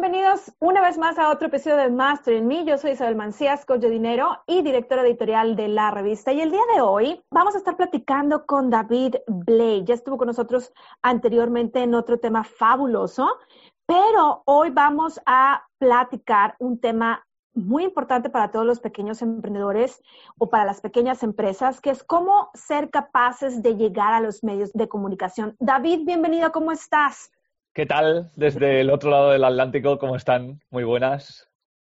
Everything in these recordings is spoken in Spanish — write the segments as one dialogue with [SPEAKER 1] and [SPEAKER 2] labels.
[SPEAKER 1] Bienvenidos una vez más a otro episodio de Master in Me. Yo soy Isabel Mancías, coach de dinero y directora editorial de la revista. Y el día de hoy vamos a estar platicando con David Blake. Ya estuvo con nosotros anteriormente en otro tema fabuloso, pero hoy vamos a platicar un tema muy importante para todos los pequeños emprendedores o para las pequeñas empresas, que es cómo ser capaces de llegar a los medios de comunicación. David, bienvenido, ¿cómo estás?
[SPEAKER 2] ¿Qué tal desde el otro lado del Atlántico? ¿Cómo están? Muy buenas.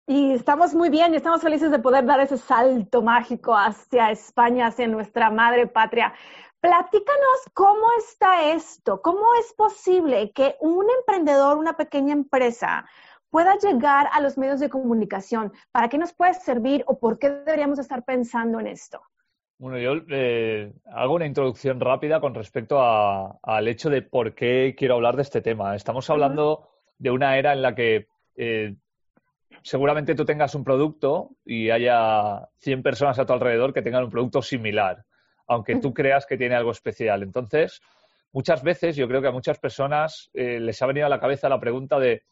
[SPEAKER 1] Y estamos muy bien y estamos felices de poder dar ese salto mágico hacia España, hacia nuestra madre patria. Platícanos cómo está esto, cómo es posible que un emprendedor, una pequeña empresa, pueda llegar a los medios de comunicación? ¿Para qué nos puede servir o por qué deberíamos estar pensando en esto?
[SPEAKER 2] Bueno, yo eh, hago una introducción rápida con respecto al hecho de por qué quiero hablar de este tema. Estamos hablando de una era en la que eh, seguramente tú tengas un producto y haya 100 personas a tu alrededor que tengan un producto similar, aunque tú creas que tiene algo especial. Entonces, muchas veces yo creo que a muchas personas eh, les ha venido a la cabeza la pregunta de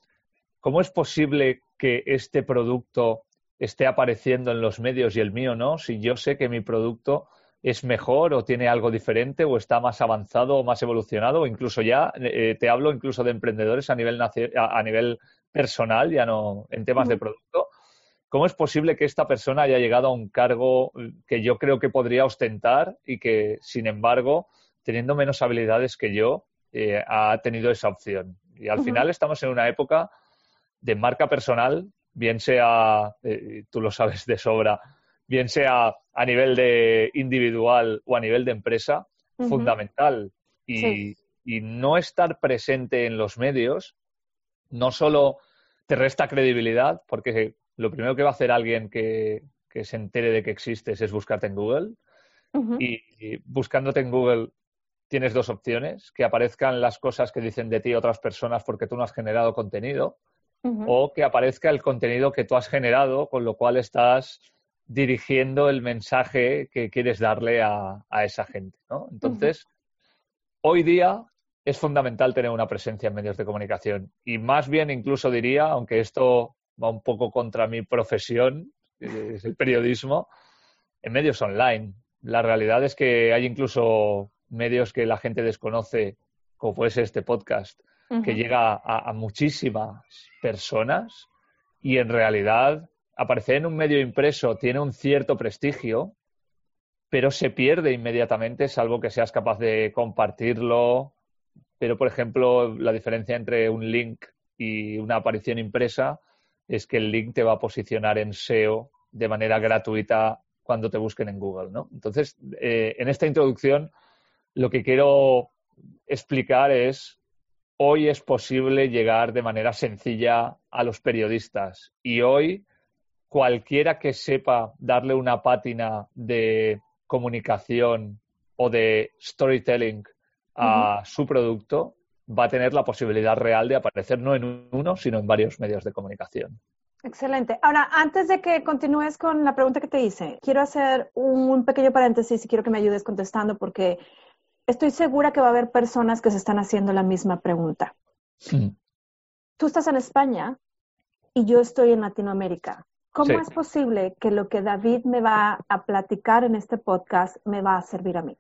[SPEAKER 2] ¿cómo es posible que este producto esté apareciendo en los medios y el mío no? Si yo sé que mi producto es mejor o tiene algo diferente o está más avanzado o más evolucionado o incluso ya eh, te hablo incluso de emprendedores a nivel, a nivel personal, ya no en temas de producto. ¿Cómo es posible que esta persona haya llegado a un cargo que yo creo que podría ostentar y que, sin embargo, teniendo menos habilidades que yo, eh, ha tenido esa opción? Y al final estamos en una época de marca personal, bien sea, eh, tú lo sabes de sobra, bien sea a nivel de individual o a nivel de empresa, fundamental. Y, no estar presente en los medios no solo te resta credibilidad, porque lo primero que va a hacer alguien que, se entere de que existes es buscarte en Google. y, buscándote en Google tienes dos opciones, que aparezcan las cosas que dicen de ti otras personas porque tú no has generado contenido o que aparezca el contenido que tú has generado, con lo cual estás dirigiendo el mensaje que quieres darle a, esa gente. ¿no? Entonces, hoy día es fundamental tener una presencia en medios de comunicación y más bien incluso diría, aunque esto va un poco contra mi profesión, es el periodismo, en medios online. La realidad es que hay incluso medios que la gente desconoce, como puede ser este podcast, que llega a, muchísimas personas y en realidad aparecer en un medio impreso tiene un cierto prestigio, pero se pierde inmediatamente salvo que seas capaz de compartirlo. Pero, por ejemplo, la diferencia entre un link y una aparición impresa es que el link te va a posicionar en SEO de manera gratuita cuando te busquen en Google, ¿no? Entonces, eh, en esta introducción, lo que quiero explicar es hoy es posible llegar de manera sencilla a los periodistas y hoy cualquiera que sepa darle una pátina de comunicación o de storytelling a su producto va a tener la posibilidad real de aparecer no en uno, sino en varios medios de comunicación.
[SPEAKER 1] Excelente. Ahora, antes de que continúes con la pregunta que te hice, quiero hacer un pequeño paréntesis y quiero que me ayudes contestando porque estoy segura que va a haber personas que se están haciendo la misma pregunta. Tú estás en España y yo estoy en Latinoamérica. ¿Cómo es posible que lo que David me va a platicar en este podcast me va a servir a mí?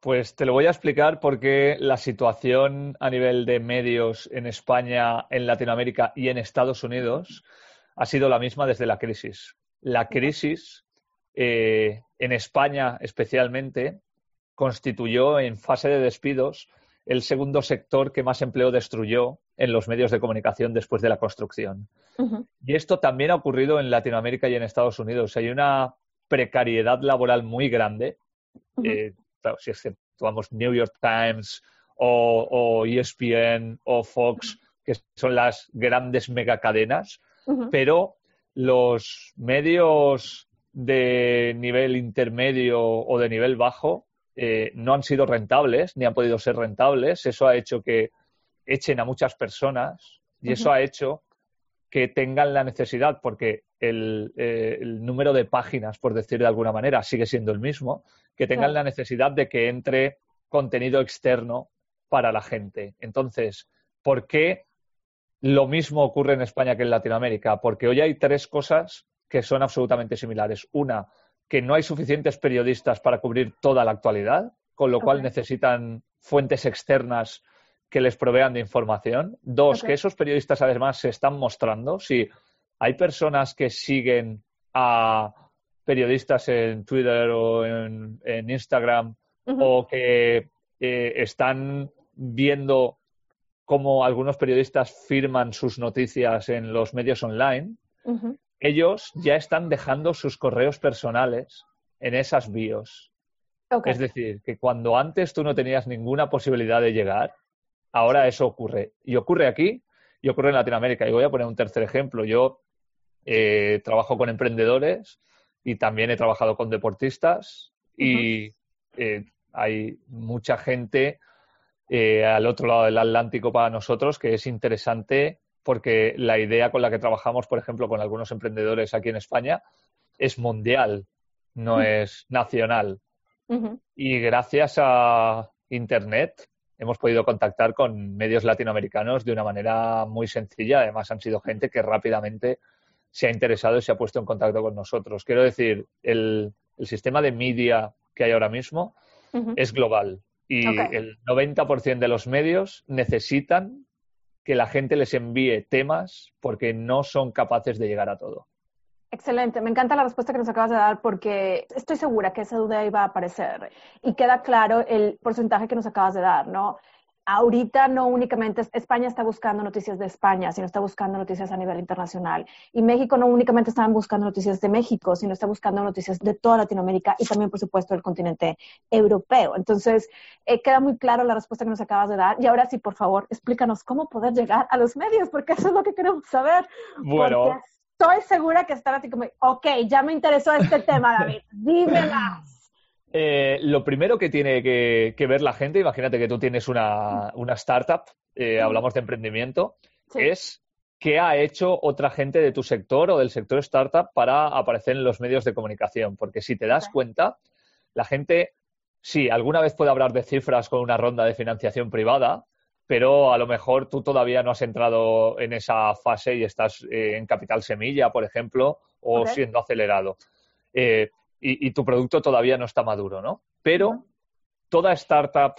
[SPEAKER 2] Pues te lo voy a explicar porque la situación a nivel de medios en España, en Latinoamérica y en Estados Unidos ha sido la misma desde la crisis. La crisis eh, en España especialmente constituyó en fase de despidos el segundo sector que más empleo destruyó en los medios de comunicación después de la construcción. Y esto también ha ocurrido en Latinoamérica y en Estados Unidos. Hay una precariedad laboral muy grande. Eh, si exceptuamos New York Times o, ESPN o Fox, que son las grandes megacadenas, pero los medios de nivel intermedio o de nivel bajo eh, no han sido rentables, ni han podido ser rentables. Eso ha hecho que echen a muchas personas y eso ha hecho que tengan la necesidad, porque el, eh, número de páginas, por decir de alguna manera, sigue siendo el mismo, que tengan la necesidad de que entre contenido externo para la gente. Entonces, ¿por qué lo mismo ocurre en España que en Latinoamérica? Porque hoy hay tres cosas que son absolutamente similares. Una, que no hay suficientes periodistas para cubrir toda la actualidad, con lo cual necesitan fuentes externas que les provean de información. Dos, que esos periodistas además se están mostrando. Si hay personas que siguen a periodistas en Twitter o en, Instagram o que eh, están viendo cómo algunos periodistas firman sus noticias en los medios online, ellos ya están dejando sus correos personales en esas bios. Es decir, que cuando antes tú no tenías ninguna posibilidad de llegar, ahora eso ocurre. Y ocurre aquí y ocurre en Latinoamérica. Y voy a poner un tercer ejemplo. Yo eh, trabajo con emprendedores y también he trabajado con deportistas y eh, hay mucha gente eh, al otro lado del Atlántico para nosotros que es interesante porque la idea con la que trabajamos, por ejemplo, con algunos emprendedores aquí en España, es mundial, no es nacional. Y gracias a Internet hemos podido contactar con medios latinoamericanos de una manera muy sencilla. Además, han sido gente que rápidamente se ha interesado y se ha puesto en contacto con nosotros. Quiero decir, el, sistema de media que hay ahora mismo es global y el 90% de los medios necesitan que la gente les envíe temas porque no son capaces de llegar a todo.
[SPEAKER 1] Excelente, me encanta la respuesta que nos acabas de dar porque estoy segura que esa duda iba a aparecer y queda claro el porcentaje que nos acabas de dar, ¿no? Ahorita no únicamente España está buscando noticias de España, sino está buscando noticias a nivel internacional. Y México no únicamente está buscando noticias de México, sino está buscando noticias de toda Latinoamérica y también, por supuesto, del continente europeo. Entonces, eh, queda muy claro la respuesta que nos acabas de dar. Y ahora sí, por favor, explícanos cómo poder llegar a los medios, porque eso es lo que queremos saber.
[SPEAKER 2] Bueno.
[SPEAKER 1] estoy segura que están así como, ok, ya me interesó este tema, David, dime más.
[SPEAKER 2] Eh, lo primero que tiene que, ver la gente, imagínate que tú tienes una, startup, eh, hablamos de emprendimiento, es qué ha hecho otra gente de tu sector o del sector startup para aparecer en los medios de comunicación. Porque si te das cuenta, la gente, sí, alguna vez puede hablar de cifras con una ronda de financiación privada, pero a lo mejor tú todavía no has entrado en esa fase y estás eh, en capital semilla, por ejemplo, o siendo acelerado y, tu producto todavía no está maduro, ¿no? Pero toda startup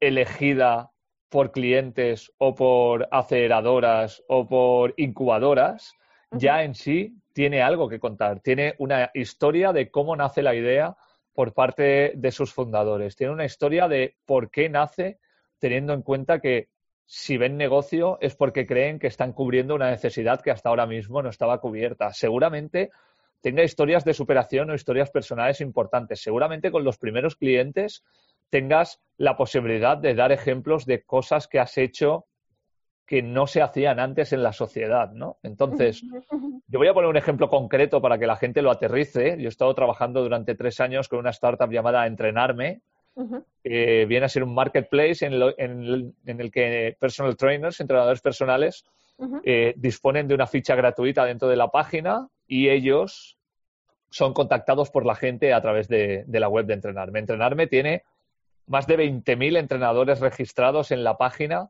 [SPEAKER 2] elegida por clientes o por aceleradoras o por incubadoras ya en sí tiene algo que contar, tiene una historia de cómo nace la idea por parte de sus fundadores, tiene una historia de por qué nace teniendo en cuenta que si ven negocio es porque creen que están cubriendo una necesidad que hasta ahora mismo no estaba cubierta. Seguramente tenga historias de superación o historias personales importantes. Seguramente con los primeros clientes tengas la posibilidad de dar ejemplos de cosas que has hecho que no se hacían antes en la sociedad, ¿no? Entonces, yo voy a poner un ejemplo concreto para que la gente lo aterrice. Yo he estado trabajando durante tres años con una startup llamada Entrenarme, que viene a ser un marketplace en, el que personal trainers, entrenadores personales, eh, disponen de una ficha gratuita dentro de la página y ellos son contactados por la gente a través de, la web de Entrenarme. Entrenarme tiene más de 20.000 entrenadores registrados en la página,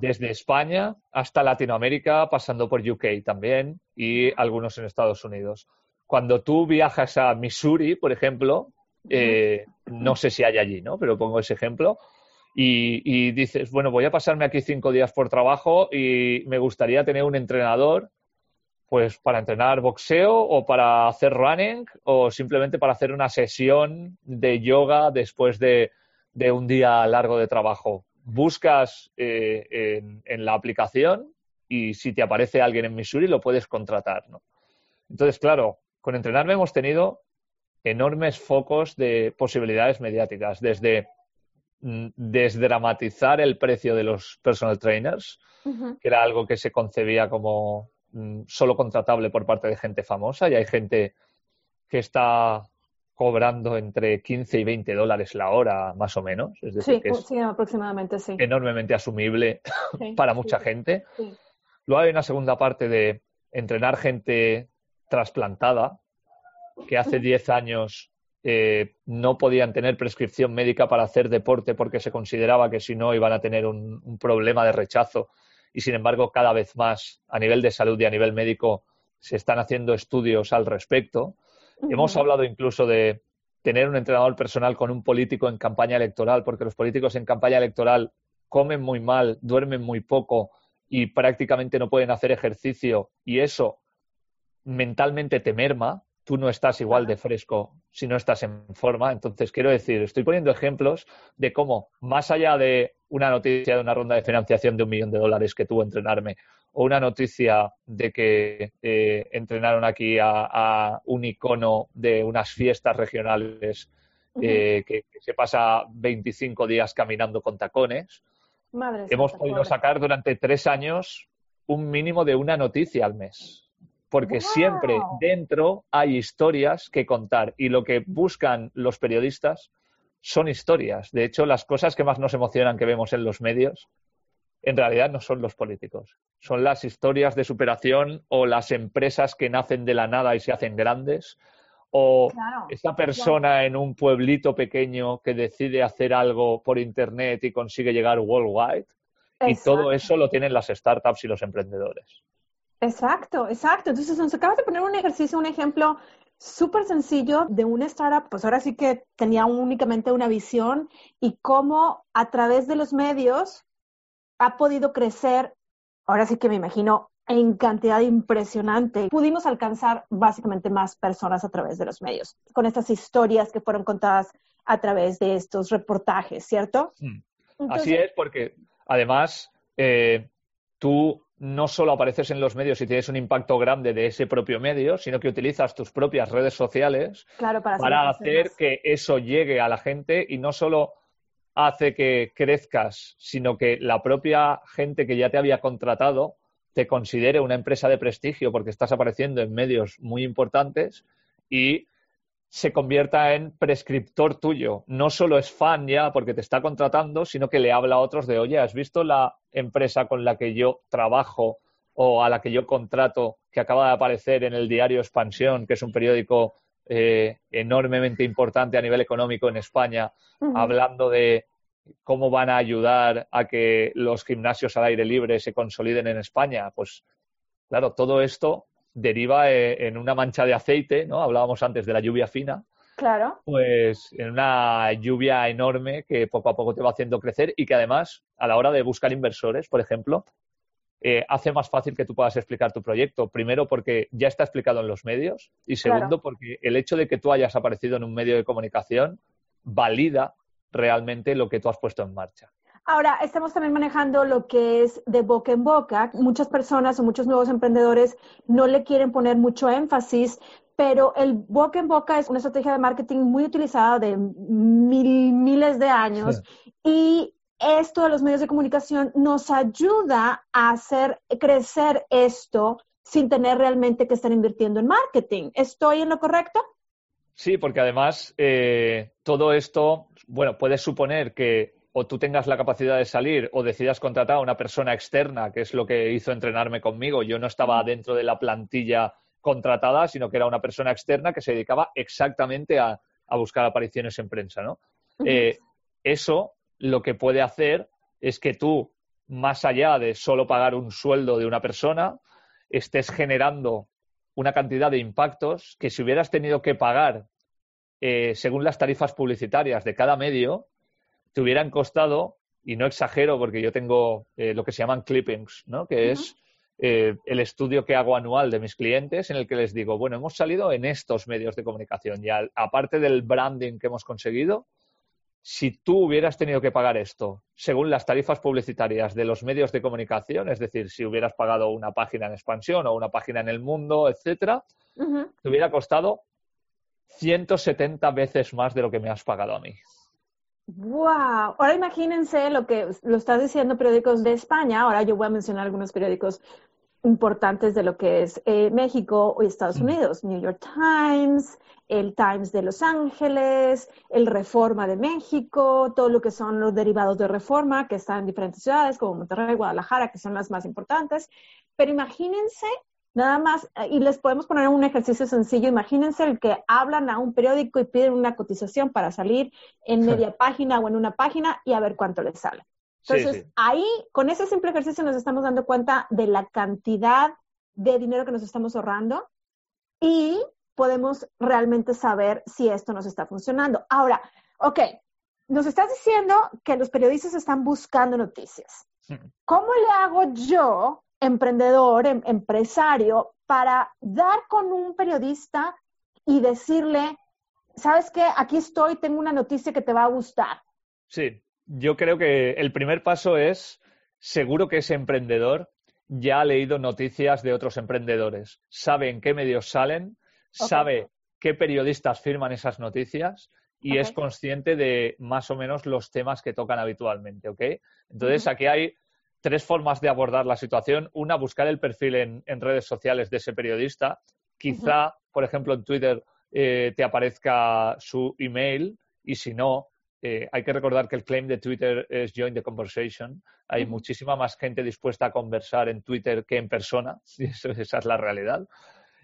[SPEAKER 2] desde España hasta Latinoamérica, pasando por UK también y algunos en Estados Unidos. Cuando tú viajas a Missouri, por ejemplo, eh, no sé si hay allí, ¿no? Pero pongo ese ejemplo. Y, y, dices, bueno, voy a pasarme aquí cinco días por trabajo y me gustaría tener un entrenador pues para entrenar boxeo o para hacer running o simplemente para hacer una sesión de yoga después de, un día largo de trabajo. Buscas eh, en, la aplicación y si te aparece alguien en Missouri lo puedes contratar. ¿no? Entonces, claro, con entrenarme hemos tenido enormes focos de posibilidades mediáticas, desde mm, desdramatizar el precio de los personal trainers, que era algo que se concebía como solo contratable por parte de gente famosa y hay gente que está cobrando entre 15 y 20 dólares la hora, más o menos. Es decir, que es
[SPEAKER 1] aproximadamente, sí.
[SPEAKER 2] enormemente asumible para mucha gente. Luego hay una segunda parte de entrenar gente trasplantada, que hace 10 años eh, no podían tener prescripción médica para hacer deporte porque se consideraba que si no iban a tener un, problema de rechazo y sin embargo cada vez más a nivel de salud y a nivel médico se están haciendo estudios al respecto. Hemos hablado incluso de tener un entrenador personal con un político en campaña electoral, porque los políticos en campaña electoral comen muy mal, duermen muy poco y prácticamente no pueden hacer ejercicio y eso mentalmente te merma tú no estás igual de fresco si no estás en forma. Entonces, quiero decir, estoy poniendo ejemplos de cómo, más allá de una noticia de una ronda de financiación de un millón de dólares que tuvo entrenarme, o una noticia de que eh, entrenaron aquí a, un icono de unas fiestas regionales eh, que, se pasa 25 días caminando con tacones, hemos podido sacar durante tres años un mínimo de una noticia al mes porque siempre dentro hay historias que contar y lo que buscan los periodistas son historias. De hecho, las cosas que más nos emocionan que vemos en los medios en realidad no son los políticos, son las historias de superación o las empresas que nacen de la nada y se hacen grandes o esa persona en un pueblito pequeño que decide hacer algo por Internet y consigue llegar worldwide. Y todo eso lo tienen las startups y los emprendedores.
[SPEAKER 1] Exacto, exacto. Entonces nos acabas de poner un ejercicio, un ejemplo súper sencillo de una startup, pues ahora sí que tenía únicamente una visión y cómo a través de los medios ha podido crecer, ahora sí que me imagino, en cantidad impresionante. Pudimos alcanzar básicamente más personas a través de los medios, con estas historias que fueron contadas a través de estos reportajes, ¿cierto?
[SPEAKER 2] Hmm. Así es, porque además eh, tú no solo apareces en los medios y tienes un impacto grande de ese propio medio, sino que utilizas tus propias redes sociales para, hacer que eso llegue a la gente y no solo hace que crezcas, sino que la propia gente que ya te había contratado te considere una empresa de prestigio porque estás apareciendo en medios muy importantes y se convierta en prescriptor tuyo. No solo es fan ya porque te está contratando, sino que le habla a otros de, oye, ¿has visto la empresa con la que yo trabajo o a la que yo contrato que acaba de aparecer en el diario Expansión, que es un periódico eh, enormemente importante a nivel económico en España, hablando de cómo van a ayudar a que los gimnasios al aire libre se consoliden en España? Pues claro, todo esto deriva eh, en una mancha de aceite, ¿no? Hablábamos antes de la lluvia fina.
[SPEAKER 1] Claro.
[SPEAKER 2] Pues en una lluvia enorme que poco a poco te va haciendo crecer y que además, a la hora de buscar inversores, por ejemplo, eh, hace más fácil que tú puedas explicar tu proyecto. Primero, porque ya está explicado en los medios. Y segundo, porque el hecho de que tú hayas aparecido en un medio de comunicación valida realmente lo que tú has puesto en marcha.
[SPEAKER 1] Ahora, estamos también manejando lo que es de boca en boca. Muchas personas o muchos nuevos emprendedores no le quieren poner mucho énfasis, pero el boca en boca es una estrategia de marketing muy utilizada de miles de años y esto de los medios de comunicación nos ayuda a hacer crecer esto sin tener realmente que estar invirtiendo en marketing. ¿Estoy en lo correcto?
[SPEAKER 2] Sí, porque además eh, todo esto, bueno, puedes suponer que o tú tengas la capacidad de salir o decidas contratar a una persona externa, que es lo que hizo entrenarme conmigo. Yo no estaba dentro de la plantilla contratada, sino que era una persona externa que se dedicaba exactamente a, buscar apariciones en prensa, ¿no? Eh, eso lo que puede hacer es que tú, más allá de solo pagar un sueldo de una persona, estés generando una cantidad de impactos que si hubieras tenido que pagar eh, según las tarifas publicitarias de cada medio, te hubieran costado, y no exagero porque yo tengo eh, lo que se llaman clippings, ¿no? que es eh, el estudio que hago anual de mis clientes en el que les digo, bueno, hemos salido en estos medios de comunicación y aparte del branding que hemos conseguido, si tú hubieras tenido que pagar esto según las tarifas publicitarias de los medios de comunicación, es decir, si hubieras pagado una página en expansión o una página en el mundo, etcétera, te hubiera costado 170 veces más de lo que me has pagado a mí.
[SPEAKER 1] Wow, ahora imagínense lo que lo estás diciendo periódicos de España, ahora yo voy a mencionar algunos periódicos importantes de lo que es eh, México o Estados Unidos, New York Times, el Times de Los Ángeles, el Reforma de México, todo lo que son los derivados de Reforma que están en diferentes ciudades como Monterrey, Guadalajara, que son las más importantes. Pero imagínense nada más, y les podemos poner un ejercicio sencillo, imagínense el que hablan a un periódico y piden una cotización para salir en media página o en una página y a ver cuánto les sale. Entonces, ahí, con ese simple ejercicio nos estamos dando cuenta de la cantidad de dinero que nos estamos ahorrando y podemos realmente saber si esto nos está funcionando. Ahora, ok, nos estás diciendo que los periodistas están buscando noticias. ¿Cómo le hago yo, emprendedor, em, empresario, para dar con un periodista y decirle, sabes qué, aquí estoy, tengo una noticia que te va a gustar?
[SPEAKER 2] Sí, yo creo que el primer paso es, seguro que ese emprendedor ya ha leído noticias de otros emprendedores, sabe en qué medios salen, sabe qué periodistas firman esas noticias y es consciente de más o menos los temas que tocan habitualmente, ¿ok? Entonces, aquí hay tres formas de abordar la situación. Una, buscar el perfil en, redes sociales de ese periodista. Quizá, por ejemplo, en Twitter eh, te aparezca su email y si no, eh, hay que recordar que el claim de Twitter es join the conversation. Hay muchísima más gente dispuesta a conversar en Twitter que en persona, y esa es la realidad.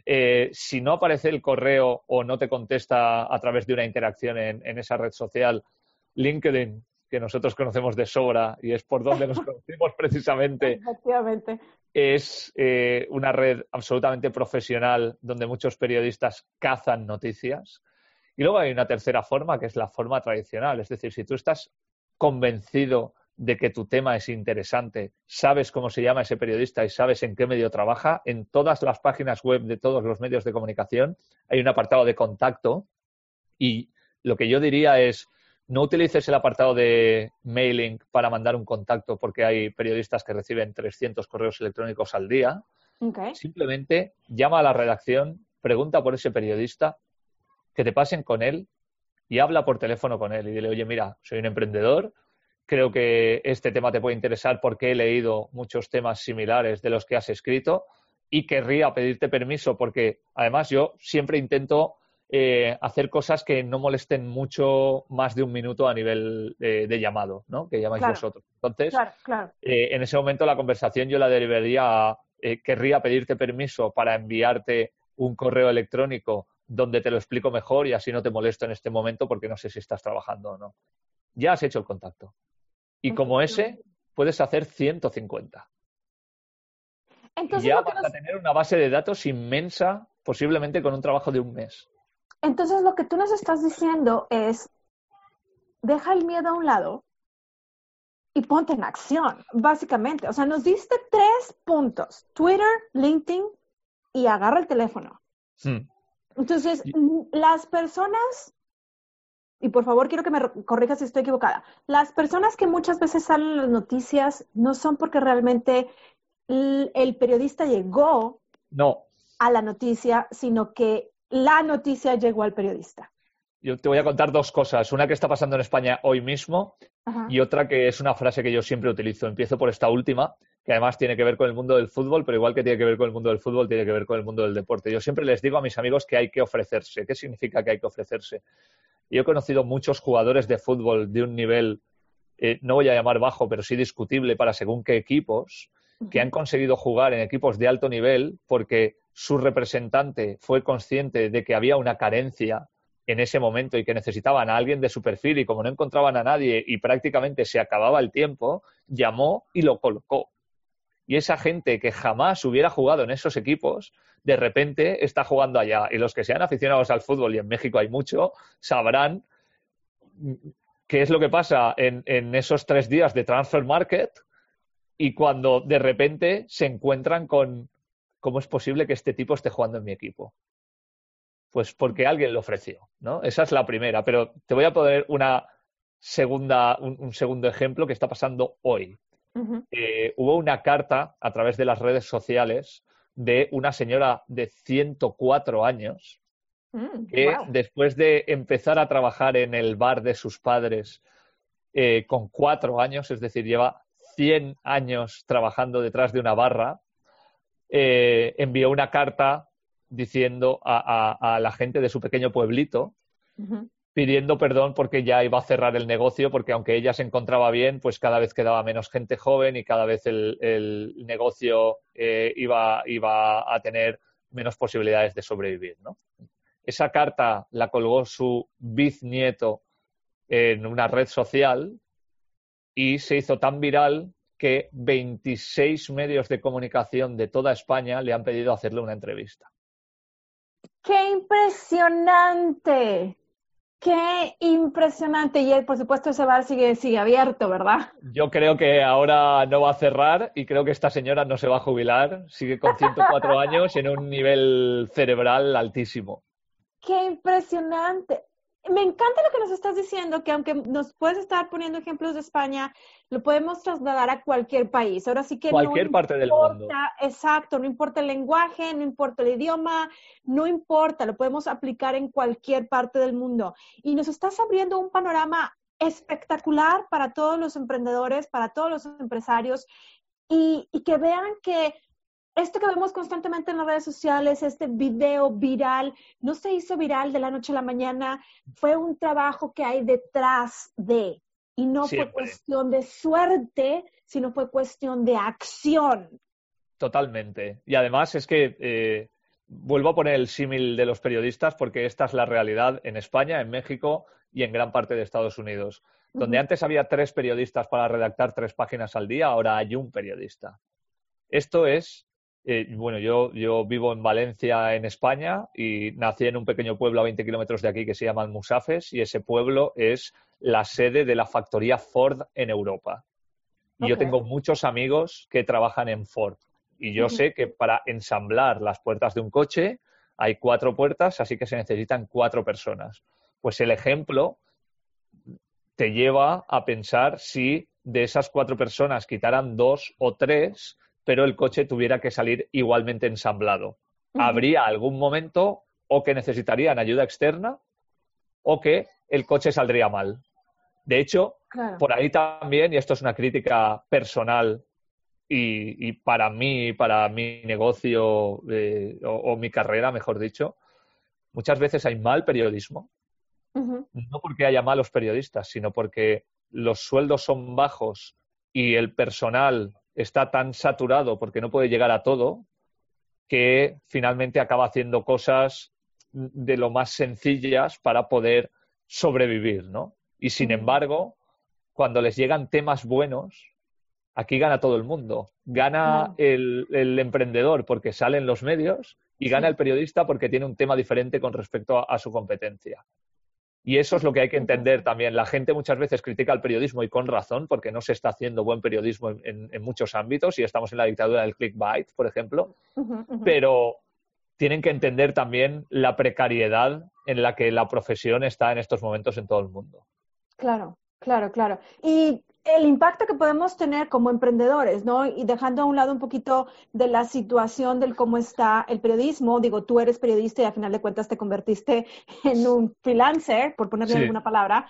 [SPEAKER 2] Eh, si no aparece el correo o no te contesta a través de una interacción en, esa red social, LinkedIn, que nosotros conocemos de sobra y es por donde nos conocimos precisamente, es eh, una red absolutamente profesional donde muchos periodistas cazan noticias y luego hay una tercera forma, que es la forma tradicional. Es decir, si tú estás convencido de que tu tema es interesante, sabes cómo se llama ese periodista y sabes en qué medio trabaja, en todas las páginas web de todos los medios de comunicación hay un apartado de contacto y lo que yo diría es no utilices el apartado de mailing para mandar un contacto porque hay periodistas que reciben 300 correos electrónicos al día. Simplemente llama a la redacción, pregunta por ese periodista que te pasen con él y habla por teléfono con él y dile, oye, mira, soy un emprendedor, creo que este tema te puede interesar porque he leído muchos temas similares de los que has escrito y querría pedirte permiso porque además yo siempre intento eh, hacer cosas que no molesten mucho más de un minuto a nivel de, llamado, ¿no? Que llamáis vosotros. Entonces, eh, en ese momento la conversación yo la derivaría a, eh, querría pedirte permiso para enviarte un correo electrónico donde te lo explico mejor y así no te molesto en este momento porque no sé si estás trabajando o no. Ya has hecho el contacto. Y como ese, puedes hacer 150. Entonces, ya vas a tener una base de datos inmensa, posiblemente con un trabajo de un mes.
[SPEAKER 1] Entonces, lo que tú nos estás diciendo es, deja el miedo a un lado y ponte en acción, básicamente. O sea, nos diste tres puntos, Twitter, LinkedIn y agarra el teléfono. Hmm. Entonces, las personas, y por favor quiero que me corrijas si estoy equivocada, las personas que muchas veces salen en las noticias no son porque realmente el, periodista llegó
[SPEAKER 2] no.
[SPEAKER 1] a la noticia, sino que la noticia llegó al periodista.
[SPEAKER 2] Yo te voy a contar dos cosas. Una que está pasando en España hoy mismo y otra que es una frase que yo siempre utilizo. Empiezo por esta última que además tiene que ver con el mundo del fútbol, pero igual que tiene que ver con el mundo del fútbol, tiene que ver con el mundo del deporte. Yo siempre les digo a mis amigos que hay que ofrecerse. ¿Qué significa que hay que ofrecerse? Yo he conocido muchos jugadores de fútbol de un nivel, eh, no voy a llamar bajo, pero sí discutible para según qué equipos, que han conseguido jugar en equipos de alto nivel porque su representante fue consciente de que había una carencia en ese momento y que necesitaban a alguien de su perfil y como no encontraban a nadie y prácticamente se acababa el tiempo, llamó y lo colocó y esa gente que jamás hubiera jugado en esos equipos, de repente está jugando allá. Y los que sean aficionados al fútbol, y en México hay mucho, sabrán qué es lo que pasa en, esos tres días de transfer market y cuando de repente se encuentran con cómo es posible que este tipo esté jugando en mi equipo. Pues porque alguien lo ofreció, ¿no? Esa es la primera, pero te voy a poner una segunda, un segundo ejemplo que está pasando hoy. Eh, hubo una carta a través de las redes sociales de una señora de 104 años mm, que después de empezar a trabajar en el bar de sus padres eh, con cuatro años, es decir, lleva 100 años trabajando detrás de una barra, eh, envió una carta diciendo a, la gente de su pequeño pueblito, pidiendo perdón porque ya iba a cerrar el negocio, porque aunque ella se encontraba bien, pues cada vez quedaba menos gente joven y cada vez el, negocio eh, iba, iba, a tener menos posibilidades de sobrevivir. ¿no? Esa carta la colgó su bisnieto en una red social y se hizo tan viral que 26 medios de comunicación de toda España le han pedido hacerle una entrevista.
[SPEAKER 1] ¡Qué impresionante! Qué impresionante. Y por supuesto ese bar sigue, sigue abierto, ¿verdad?
[SPEAKER 2] Yo creo que ahora no va a cerrar y creo que esta señora no se va a jubilar. Sigue con 104 años en un nivel cerebral altísimo.
[SPEAKER 1] Qué impresionante me encanta lo que nos estás diciendo, que aunque nos puedes estar poniendo ejemplos de España, lo podemos trasladar a cualquier país. Ahora sí que
[SPEAKER 2] cualquier parte del mundo.
[SPEAKER 1] Exacto, no importa el lenguaje, no importa el idioma, no importa, lo podemos aplicar en cualquier parte del mundo. Y nos estás abriendo un panorama espectacular para todos los emprendedores, para todos los empresarios y, y que vean que esto que vemos constantemente en las redes sociales, este video viral, no se hizo viral de la noche a la mañana, fue un trabajo que hay detrás de, y no fue cuestión de suerte, sino fue cuestión de acción.
[SPEAKER 2] Totalmente. Y además es que eh, vuelvo a poner el símil de los periodistas porque esta es la realidad en España, en México y en gran parte de Estados Unidos. Donde antes había tres periodistas para redactar tres páginas al día, ahora hay un periodista. Esto es eh, bueno, yo, yo, vivo en Valencia, en España, y nací en un pequeño pueblo a 20 kilómetros de aquí que se llama Musafes, y ese pueblo es la sede de la factoría Ford en Europa. Y yo tengo muchos amigos que trabajan en Ford. Y yo sé que para ensamblar las puertas de un coche hay cuatro puertas, así que se necesitan cuatro personas. Pues el ejemplo te lleva a pensar si de esas cuatro personas quitaran dos o tres, pero el coche tuviera que salir igualmente ensamblado. Habría algún momento o que necesitarían ayuda externa o que el coche saldría mal. De hecho, por ahí también, y esto es una crítica personal y, para mí, para mi negocio eh, o, mi carrera, mejor dicho, muchas veces hay mal periodismo. No porque haya malos periodistas, sino porque los sueldos son bajos y el personal está tan saturado porque no puede llegar a todo que finalmente acaba haciendo cosas de lo más sencillas para poder sobrevivir, ¿no? Y sin embargo, cuando les llegan temas buenos, aquí gana todo el mundo. Gana el, emprendedor porque sale en los medios y gana el periodista porque tiene un tema diferente con respecto a su competencia. Y eso es lo que hay que entender también. La gente muchas veces critica al periodismo y con razón, porque no se está haciendo buen periodismo en, muchos ámbitos y estamos en la dictadura del clickbait, por ejemplo. Pero tienen que entender también la precariedad en la que la profesión está en estos momentos en todo el mundo.
[SPEAKER 1] Claro, claro, claro. Y el impacto que podemos tener como emprendedores, ¿no? Y dejando a un lado un poquito de la situación del cómo está el periodismo, digo, tú eres periodista y a final de cuentas te convertiste en un freelancer, por ponerle alguna palabra,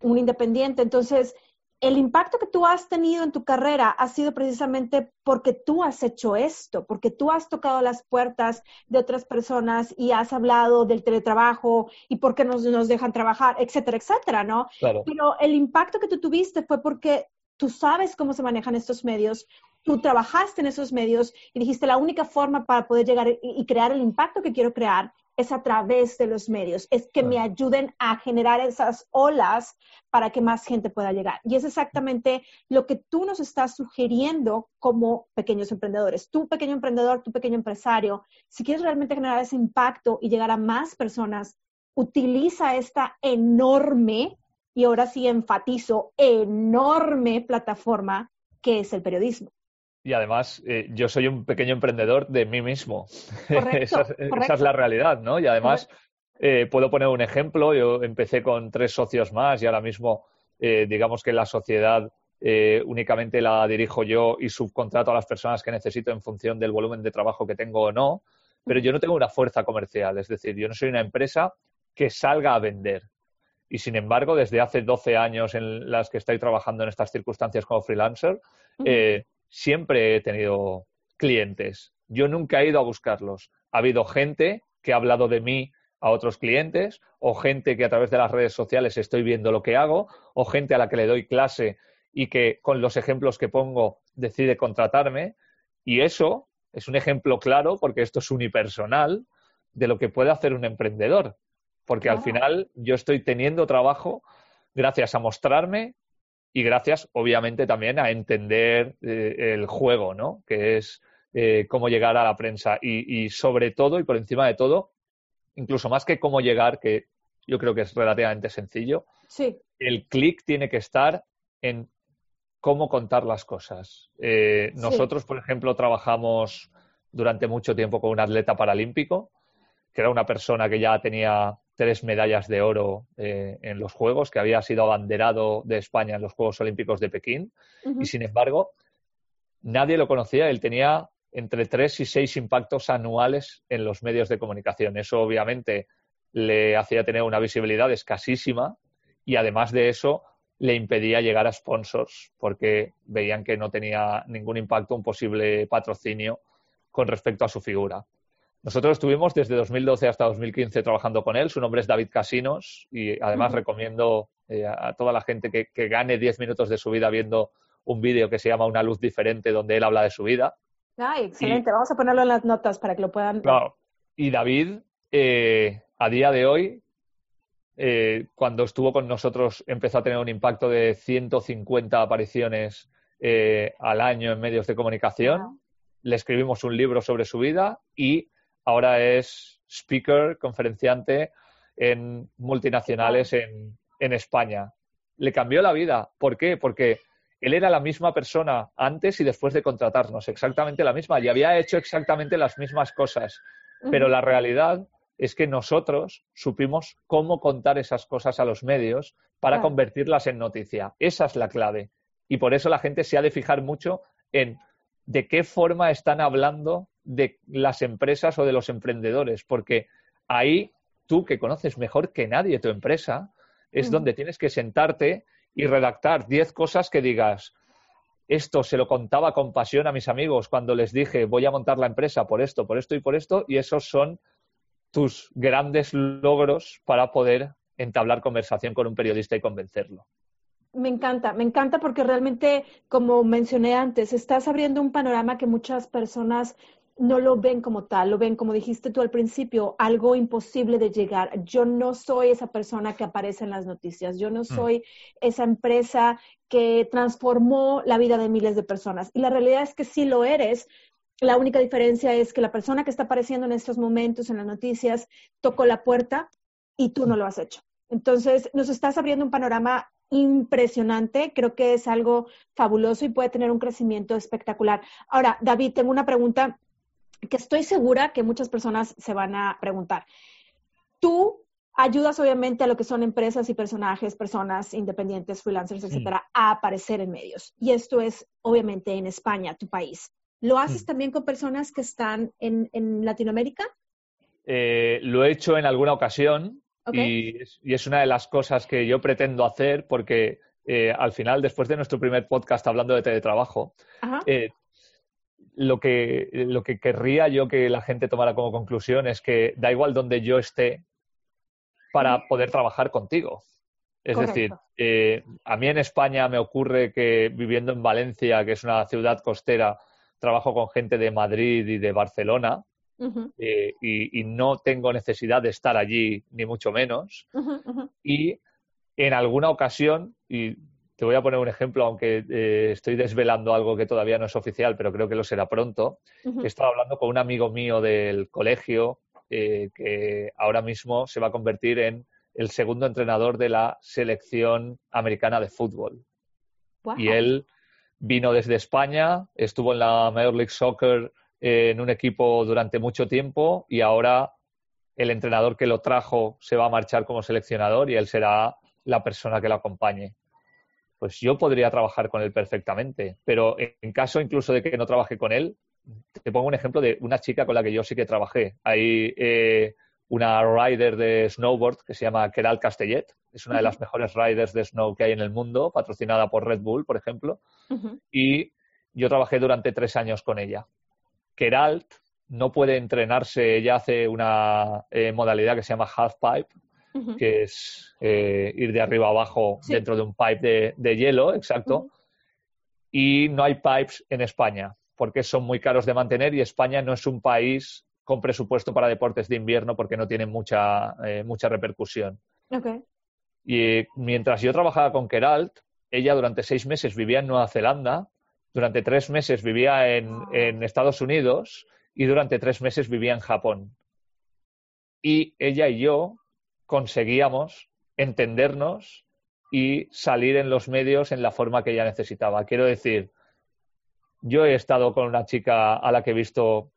[SPEAKER 1] un independiente. Entonces, el impacto que tú has tenido en tu carrera ha sido precisamente porque tú has hecho esto, porque tú has tocado las puertas de otras personas y has hablado del teletrabajo y por qué nos, nos dejan trabajar, etcétera, etcétera, ¿no? Pero el impacto que tú tuviste fue porque tú sabes cómo se manejan estos medios, tú trabajaste en esos medios y dijiste la única forma para poder llegar y crear el impacto que quiero crear es a través de los medios, es que me ayuden a generar esas olas para que más gente pueda llegar. Y es exactamente lo que tú nos estás sugiriendo como pequeños emprendedores. Tú, pequeño emprendedor, tú, pequeño empresario, si quieres realmente generar ese impacto y llegar a más personas, utiliza esta enorme, y ahora sí enfatizo, enorme plataforma que es el periodismo.
[SPEAKER 2] Y además, eh, yo soy un pequeño emprendedor de mí mismo. esa, es la realidad, ¿no? Y además, eh, puedo poner un ejemplo. Yo empecé con tres socios más y ahora mismo, eh, digamos que la sociedad únicamente la dirijo yo y subcontrato a las personas que necesito en función del volumen de trabajo que tengo o no. Pero yo no tengo una fuerza comercial, es decir, yo no soy una empresa que salga a vender. Y sin embargo, desde hace 12 años en las que estoy trabajando en estas circunstancias como freelancer, siempre he tenido clientes Yo nunca he ido a buscarlos. Ha habido gente que ha hablado de mí a otros clientes o gente que a través de las redes sociales estoy viendo lo que hago o gente a la que le doy clase y que con los ejemplos que pongo decide contratarme. Y eso es un ejemplo claro, porque esto es unipersonal, de lo que puede hacer un emprendedor. Porque al final yo estoy teniendo trabajo gracias a mostrarme y gracias, obviamente, también a entender eh, el juego, ¿no? Que es eh, cómo llegar a la prensa. Y, y, sobre todo, y por encima de todo, incluso más que cómo llegar, que yo creo que es relativamente sencillo,
[SPEAKER 1] sí.
[SPEAKER 2] el clic tiene que estar en cómo contar las cosas. Eh, nosotros, por ejemplo, trabajamos durante mucho tiempo con un atleta paralímpico, que era una persona que ya tenía tres medallas de oro eh, en los Juegos, que había sido abanderado de España en los Juegos Olímpicos de Pekín, y sin embargo, nadie lo conocía. Él tenía entre tres y seis impactos anuales en los medios de comunicación. Eso obviamente le hacía tener una visibilidad escasísima y además de eso le impedía llegar a sponsors porque veían que no tenía ningún impacto un posible patrocinio con respecto a su figura. Nosotros estuvimos desde 2012 hasta 2015 trabajando con él. Su nombre es David Casinos y además recomiendo eh, a toda la gente que, gane 10 minutos de su vida viendo un vídeo que se llama Una luz diferente donde él habla de su vida.
[SPEAKER 1] Ay, excelente. Vamos a ponerlo en las notas para que lo puedan.
[SPEAKER 2] Claro. Y David, eh, a día de hoy, eh, cuando estuvo con nosotros empezó a tener un impacto de 150 apariciones eh, al año en medios de comunicación. Le escribimos un libro sobre su vida y ahora es speaker, conferenciante en multinacionales en, en España. Le cambió la vida. ¿Por qué? Porque él era la misma persona antes y después de contratarnos, exactamente la misma, y había hecho exactamente las mismas cosas. Pero la realidad es que nosotros supimos cómo contar esas cosas a los medios para convertirlas en noticia. Esa es la clave. Y por eso la gente se ha de fijar mucho en de qué forma están hablando de las empresas o de los emprendedores, porque ahí tú que conoces mejor que nadie tu empresa, es donde tienes que sentarte y redactar 10 cosas que digas, esto se lo contaba con pasión a mis amigos cuando les dije voy a montar la empresa por esto, por esto y por esto, y esos son tus grandes logros para poder entablar conversación con un periodista y convencerlo.
[SPEAKER 1] Me encanta, me encanta porque realmente, como mencioné antes, estás abriendo un panorama que muchas personas no lo ven como tal, lo ven como dijiste tú al principio, algo imposible de llegar. Yo no soy esa persona que aparece en las noticias, yo no mm. soy esa empresa que transformó la vida de miles de personas. Y la realidad es que sí lo eres, la única diferencia es que la persona que está apareciendo en estos momentos en las noticias tocó la puerta y tú no lo has hecho. Entonces, nos estás abriendo un panorama impresionante. Creo que es algo fabuloso y puede tener un crecimiento espectacular. Ahora, David, tengo una pregunta que estoy segura que muchas personas se van a preguntar. Tú ayudas obviamente a lo que son empresas y personajes, personas independientes, freelancers, etcétera, a aparecer en medios. Y esto es obviamente en España, tu país. ¿Lo haces también con personas que están en, Latinoamérica?
[SPEAKER 2] Eh, lo he hecho en alguna ocasión y, es, una de las cosas que yo pretendo hacer porque eh, al final, después de nuestro primer podcast hablando de teletrabajo, eh, lo, que, lo que querría yo que la gente tomara como conclusión es que da igual donde yo esté para poder trabajar contigo. Es decir, a mí en España me ocurre que viviendo en Valencia, que es una ciudad costera, trabajo con gente de Madrid y de Barcelona eh, y, no tengo necesidad de estar allí, ni mucho menos. Y en alguna ocasión, y te voy a poner un ejemplo, aunque eh, estoy desvelando algo que todavía no es oficial, pero creo que lo será pronto, he estado hablando con un amigo mío del colegio eh, que ahora mismo se va a convertir en el segundo entrenador de la selección americana de fútbol. Y él vino desde España, estuvo en la Major League Soccer eh, en un equipo durante mucho tiempo y ahora el entrenador que lo trajo se va a marchar como seleccionador y él será la persona que lo acompañe. Pues yo podría trabajar con él perfectamente, pero en caso incluso de que no trabaje con él, te pongo un ejemplo de una chica con la que yo sí que trabajé. Hay eh, una rider de snowboard que se llama Keral Castellet, es una de las mejores riders de snow que hay en el mundo, patrocinada por Red Bull, por ejemplo. Y yo trabajé durante tres años con ella. Keralt no puede entrenarse, ella hace una eh, modalidad que se llama half pipe, que es eh, ir de arriba abajo dentro de un pipe de, hielo, exacto. Y no hay pipes en España, porque son muy caros de mantener y España no es un país con presupuesto para deportes de invierno porque no tienen mucha, eh, mucha repercusión. Y mientras yo trabajaba con Keralt, ella durante seis meses vivía en Nueva Zelanda, durante tres meses vivía en Estados Unidos y durante tres meses vivía en Japón. Y ella y yo conseguíamos entendernos y salir en los medios en la forma que ella necesitaba. Quiero decir, yo he estado con una chica a la que he visto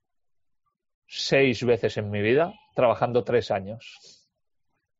[SPEAKER 2] seis veces en mi vida, trabajando tres años.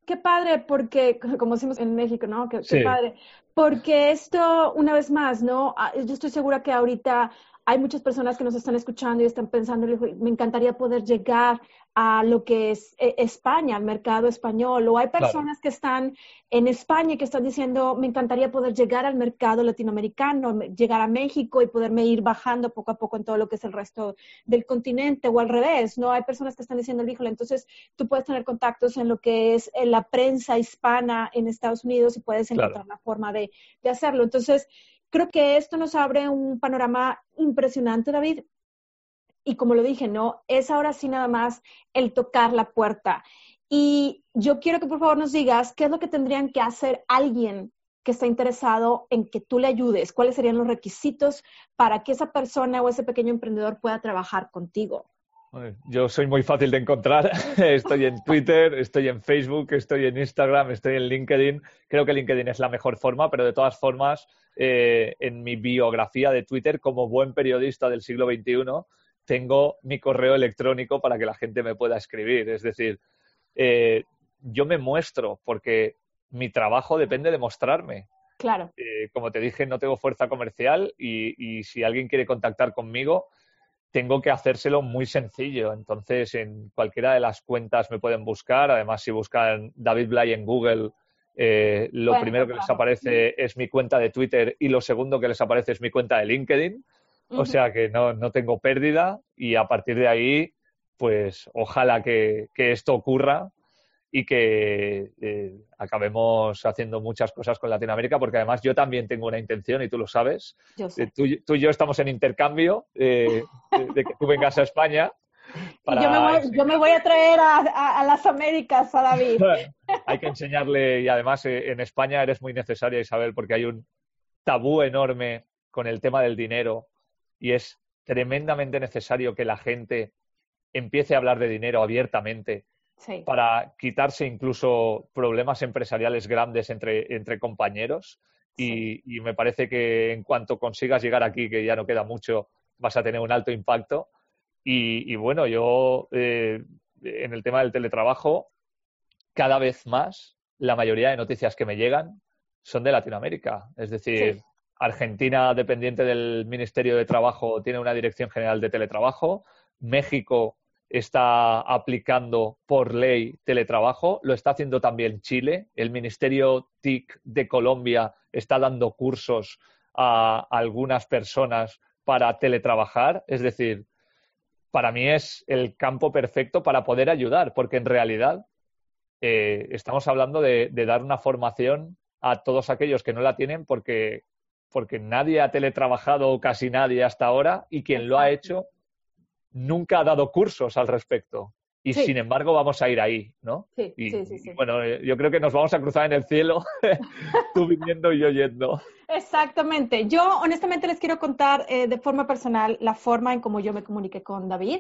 [SPEAKER 1] Qué padre, porque, como decimos en México, ¿no? Qué, padre. Porque esto, una vez más, ¿no? Ah, yo estoy segura que ahorita hay muchas personas que nos están escuchando y están pensando, me encantaría poder llegar a lo que es eh, España, al mercado español, o hay personas que están en España y que están diciendo, me encantaría poder llegar al mercado latinoamericano, llegar a México y poderme ir bajando poco a poco en todo lo que es el resto del continente, o al revés, ¿no? Hay personas que están diciendo, híjole, entonces tú puedes tener contactos en lo que es la prensa hispana en Estados Unidos y puedes encontrar la forma de, de hacerlo. Entonces, Creo que esto nos abre un panorama impresionante, David. Y como lo dije, ¿no? Es ahora sí nada más el tocar la puerta. Y yo quiero que por favor nos digas qué es lo que tendrían que hacer alguien que está interesado en que tú le ayudes, cuáles serían los requisitos para que esa persona o ese pequeño emprendedor pueda trabajar contigo.
[SPEAKER 2] Yo soy muy fácil de encontrar. Estoy en Twitter, estoy en Facebook, estoy en Instagram, estoy en LinkedIn. Creo que LinkedIn es la mejor forma, pero de todas formas, eh, en mi biografía de Twitter, como buen periodista del siglo XXI, tengo mi correo electrónico para que la gente me pueda escribir. Es decir, eh, yo me muestro porque mi trabajo depende de mostrarme.
[SPEAKER 1] Claro.
[SPEAKER 2] Eh, como te dije, no tengo fuerza comercial y si alguien quiere contactar conmigo, tengo que hacérselo muy sencillo. Entonces, en cualquiera de las cuentas me pueden buscar. Además, si buscan David Blay en Google, eh, lo primero que les aparece es mi cuenta de Twitter y lo segundo que les aparece es mi cuenta de LinkedIn. O sea que no, no, tengo pérdida y a partir de ahí, pues ojalá que, que esto ocurra y que eh, acabemos haciendo muchas cosas con Latinoamérica, porque además yo también tengo una intención, y tú lo sabes. Eh, tú, y yo estamos en intercambio eh, de, que tú vengas a España.
[SPEAKER 1] Yo, me voy, a traer a, las Américas, a David.
[SPEAKER 2] hay que enseñarle, y además en España eres muy necesaria, Isabel, porque hay un tabú enorme con el tema del dinero y es tremendamente necesario que la gente empiece a hablar de dinero abiertamente para quitarse incluso problemas empresariales grandes entre, entre compañeros. Y, me parece que en cuanto consigas llegar aquí, que ya no queda mucho, vas a tener un alto impacto. Y, bueno, yo eh, en el tema del teletrabajo, cada vez más la mayoría de noticias que me llegan son de Latinoamérica. Es decir, Argentina, dependiente del Ministerio de Trabajo, tiene una dirección general de teletrabajo. México está aplicando por ley teletrabajo, lo está haciendo también Chile. El Ministerio TIC de Colombia está dando cursos a algunas personas para teletrabajar. Es decir, para mí es el campo perfecto para poder ayudar, porque en realidad eh, estamos hablando de, dar una formación a todos aquellos que no la tienen porque, porque nadie ha teletrabajado o casi nadie hasta ahora y quien lo ha hecho nunca ha dado cursos al respecto. Y sin embargo vamos a ir ahí, ¿no?
[SPEAKER 1] Sí, sí, sí,
[SPEAKER 2] Bueno, eh, yo creo que nos vamos a cruzar en el cielo, tú viniendo y yo yendo.
[SPEAKER 1] Exactamente. Yo honestamente les quiero contar eh, de forma personal la forma en cómo yo me comuniqué con David.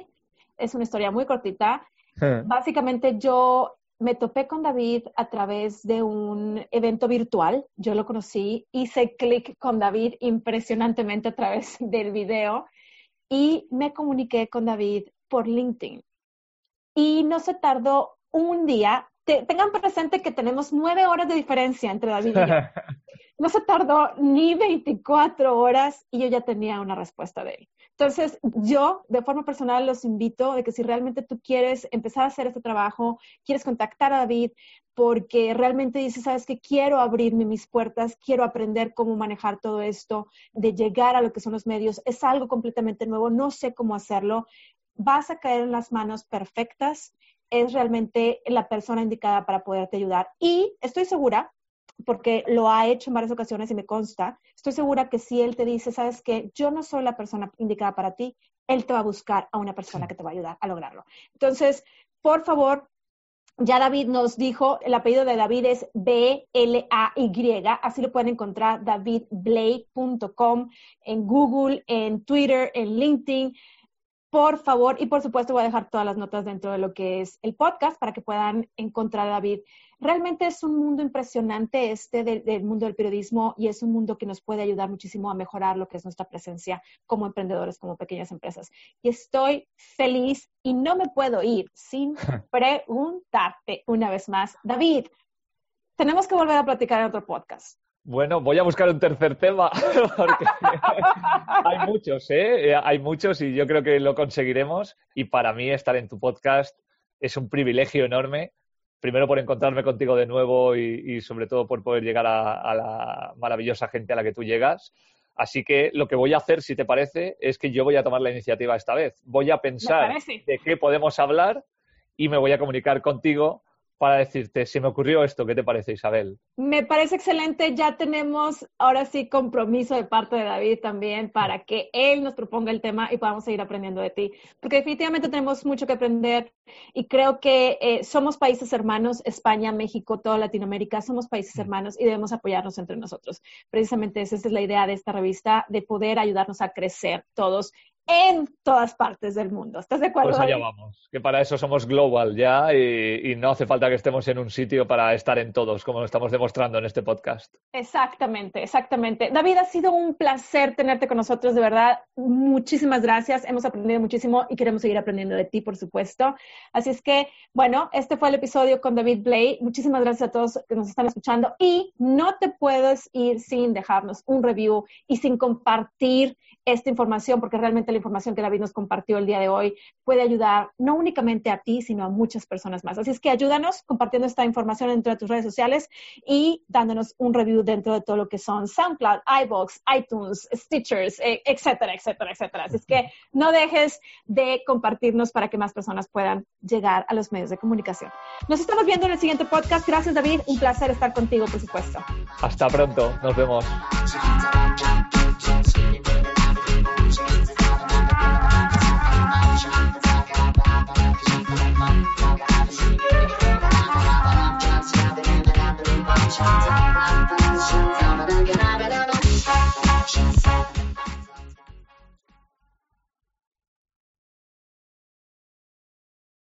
[SPEAKER 1] Es una historia muy cortita. Básicamente yo me topé con David a través de un evento virtual. Yo lo conocí, hice clic con David impresionantemente a través del video y me comuniqué con David por LinkedIn. Y no se tardó un día. tengan presente que tenemos nueve horas de diferencia entre David y yo. No se tardó ni 24 horas y yo ya tenía una respuesta de él. Entonces, yo de forma personal los invito de que si realmente tú quieres empezar a hacer este trabajo, quieres contactar a David, porque realmente dices, sabes que quiero abrirme mis puertas, quiero aprender cómo manejar todo esto, de llegar a lo que son los medios. Es algo completamente nuevo, no sé cómo hacerlo. vas a caer en las manos perfectas, es realmente la persona indicada para poderte ayudar. Y estoy segura, porque lo ha hecho en varias ocasiones y me consta, estoy segura que si él te dice, sabes que yo no soy la persona indicada para ti, él te va a buscar a una persona que te va a ayudar a lograrlo. Entonces, por favor, ya David nos dijo, el apellido de David es B-L-A-Y, así lo pueden encontrar davidblake.com en Google, en Twitter, en LinkedIn por favor, y por supuesto voy a dejar todas las notas dentro de lo que es el podcast para que puedan encontrar a David. Realmente es un mundo impresionante este del, mundo del periodismo y es un mundo que nos puede ayudar muchísimo a mejorar lo que es nuestra presencia como emprendedores, como pequeñas empresas. Y estoy feliz y no me puedo ir sin preguntarte una vez más, David, tenemos que volver a platicar en otro podcast.
[SPEAKER 2] Bueno, voy a buscar un tercer tema, porque hay muchos, ¿eh? ¿eh? Hay muchos y yo creo que lo conseguiremos. Y para mí estar en tu podcast es un privilegio enorme. Primero por encontrarme contigo de nuevo y, sobre todo por poder llegar a, la maravillosa gente a la que tú llegas. Así que lo que voy a hacer, si te parece, es que yo voy a tomar la iniciativa esta vez. Voy a pensar de qué podemos hablar y me voy a comunicar contigo para decirte, si me ocurrió esto, ¿qué te parece, Isabel?
[SPEAKER 1] Me parece excelente. Ya tenemos ahora sí compromiso de parte de David también para que él nos proponga el tema y podamos seguir aprendiendo de ti. Porque definitivamente tenemos mucho que aprender y creo que eh, somos países hermanos, España, México, toda Latinoamérica, somos países hermanos y debemos apoyarnos entre nosotros. Precisamente esa es la idea de esta revista, de poder ayudarnos a crecer todos en todas partes del mundo. ¿Estás de acuerdo?
[SPEAKER 2] Pues allá vamos, que para eso somos global ya y, no hace falta que estemos en un sitio para estar en todos, como lo estamos demostrando en este podcast.
[SPEAKER 1] Exactamente, exactamente. David, ha sido un placer tenerte con nosotros, de verdad. Muchísimas gracias. Hemos aprendido muchísimo y queremos seguir aprendiendo de ti, por supuesto. Así es que, bueno, este fue el episodio con David Blay. Muchísimas gracias a todos que nos están escuchando y no te puedes ir sin dejarnos un review y sin compartir esta información porque realmente la información que David nos compartió el día de hoy puede ayudar no únicamente a ti, sino a muchas personas más. Así es que ayúdanos compartiendo esta información dentro de tus redes sociales y dándonos un review dentro de todo lo que son SoundCloud, iBox, iTunes, Stitchers, e, etcétera, etcétera, etcétera. Así es que no dejes de compartirnos para que más personas puedan llegar a los medios de comunicación. Nos estamos viendo en el siguiente podcast. Gracias, David. Un placer estar contigo, por supuesto.
[SPEAKER 2] Hasta pronto. Nos vemos. Shanti.